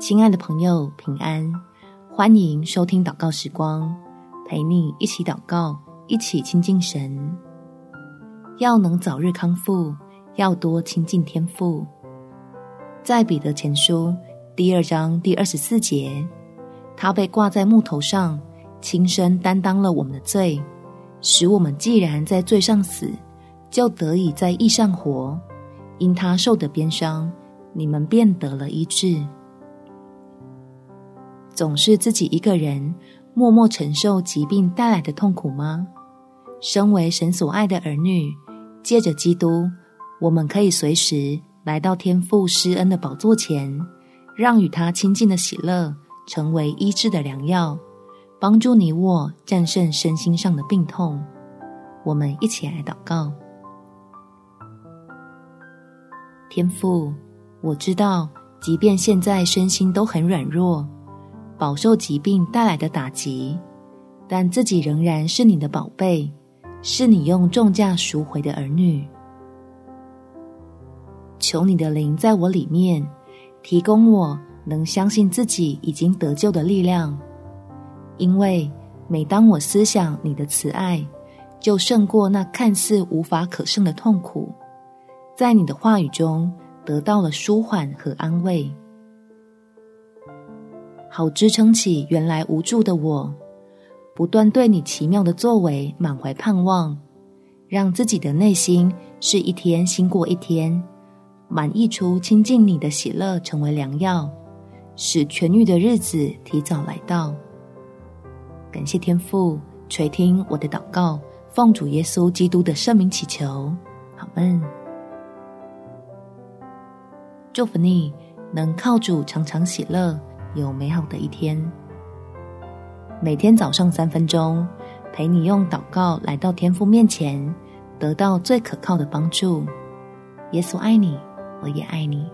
亲爱的朋友，平安！欢迎收听祷告时光，陪你一起祷告，一起亲近神。要能早日康复，要多亲近天父。在彼得前书第二章第二十四节，他被挂在木头上，亲身担当了我们的罪，使我们既然在罪上死，就得以在义上活。因他受的鞭伤，你们便得了医治。总是自己一个人默默承受疾病带来的痛苦吗？身为神所爱的儿女，借着基督，我们可以随时来到天父施恩的宝座前，让与他亲近的喜乐成为医治的良药，帮助你我战胜身心上的病痛。我们一起来祷告。天父，我知道，即便现在身心都很软弱，饱受疾病带来的打击，但自己仍然是你的宝贝，是你用重价赎回的儿女。求你的灵在我里面，提供我能相信自己已经得救的力量，因为每当我思想你的慈爱，就胜过那看似无法可胜的痛苦。在你的话语中得到了舒缓和安慰，好支撑起原来无助的我，不断对你奇妙的作为满怀盼望，让自己的内心是一天新过一天，满溢出亲近你的喜乐，成为良药，使痊愈的日子提早来到。感谢天父垂听我的祷告，奉主耶稣基督的圣名祈求，好们。祝福你能靠主常常喜乐，有美好的一天。每天早上三分钟，陪你用祷告来到天父面前，得到最可靠的帮助。耶稣爱你，我也爱你。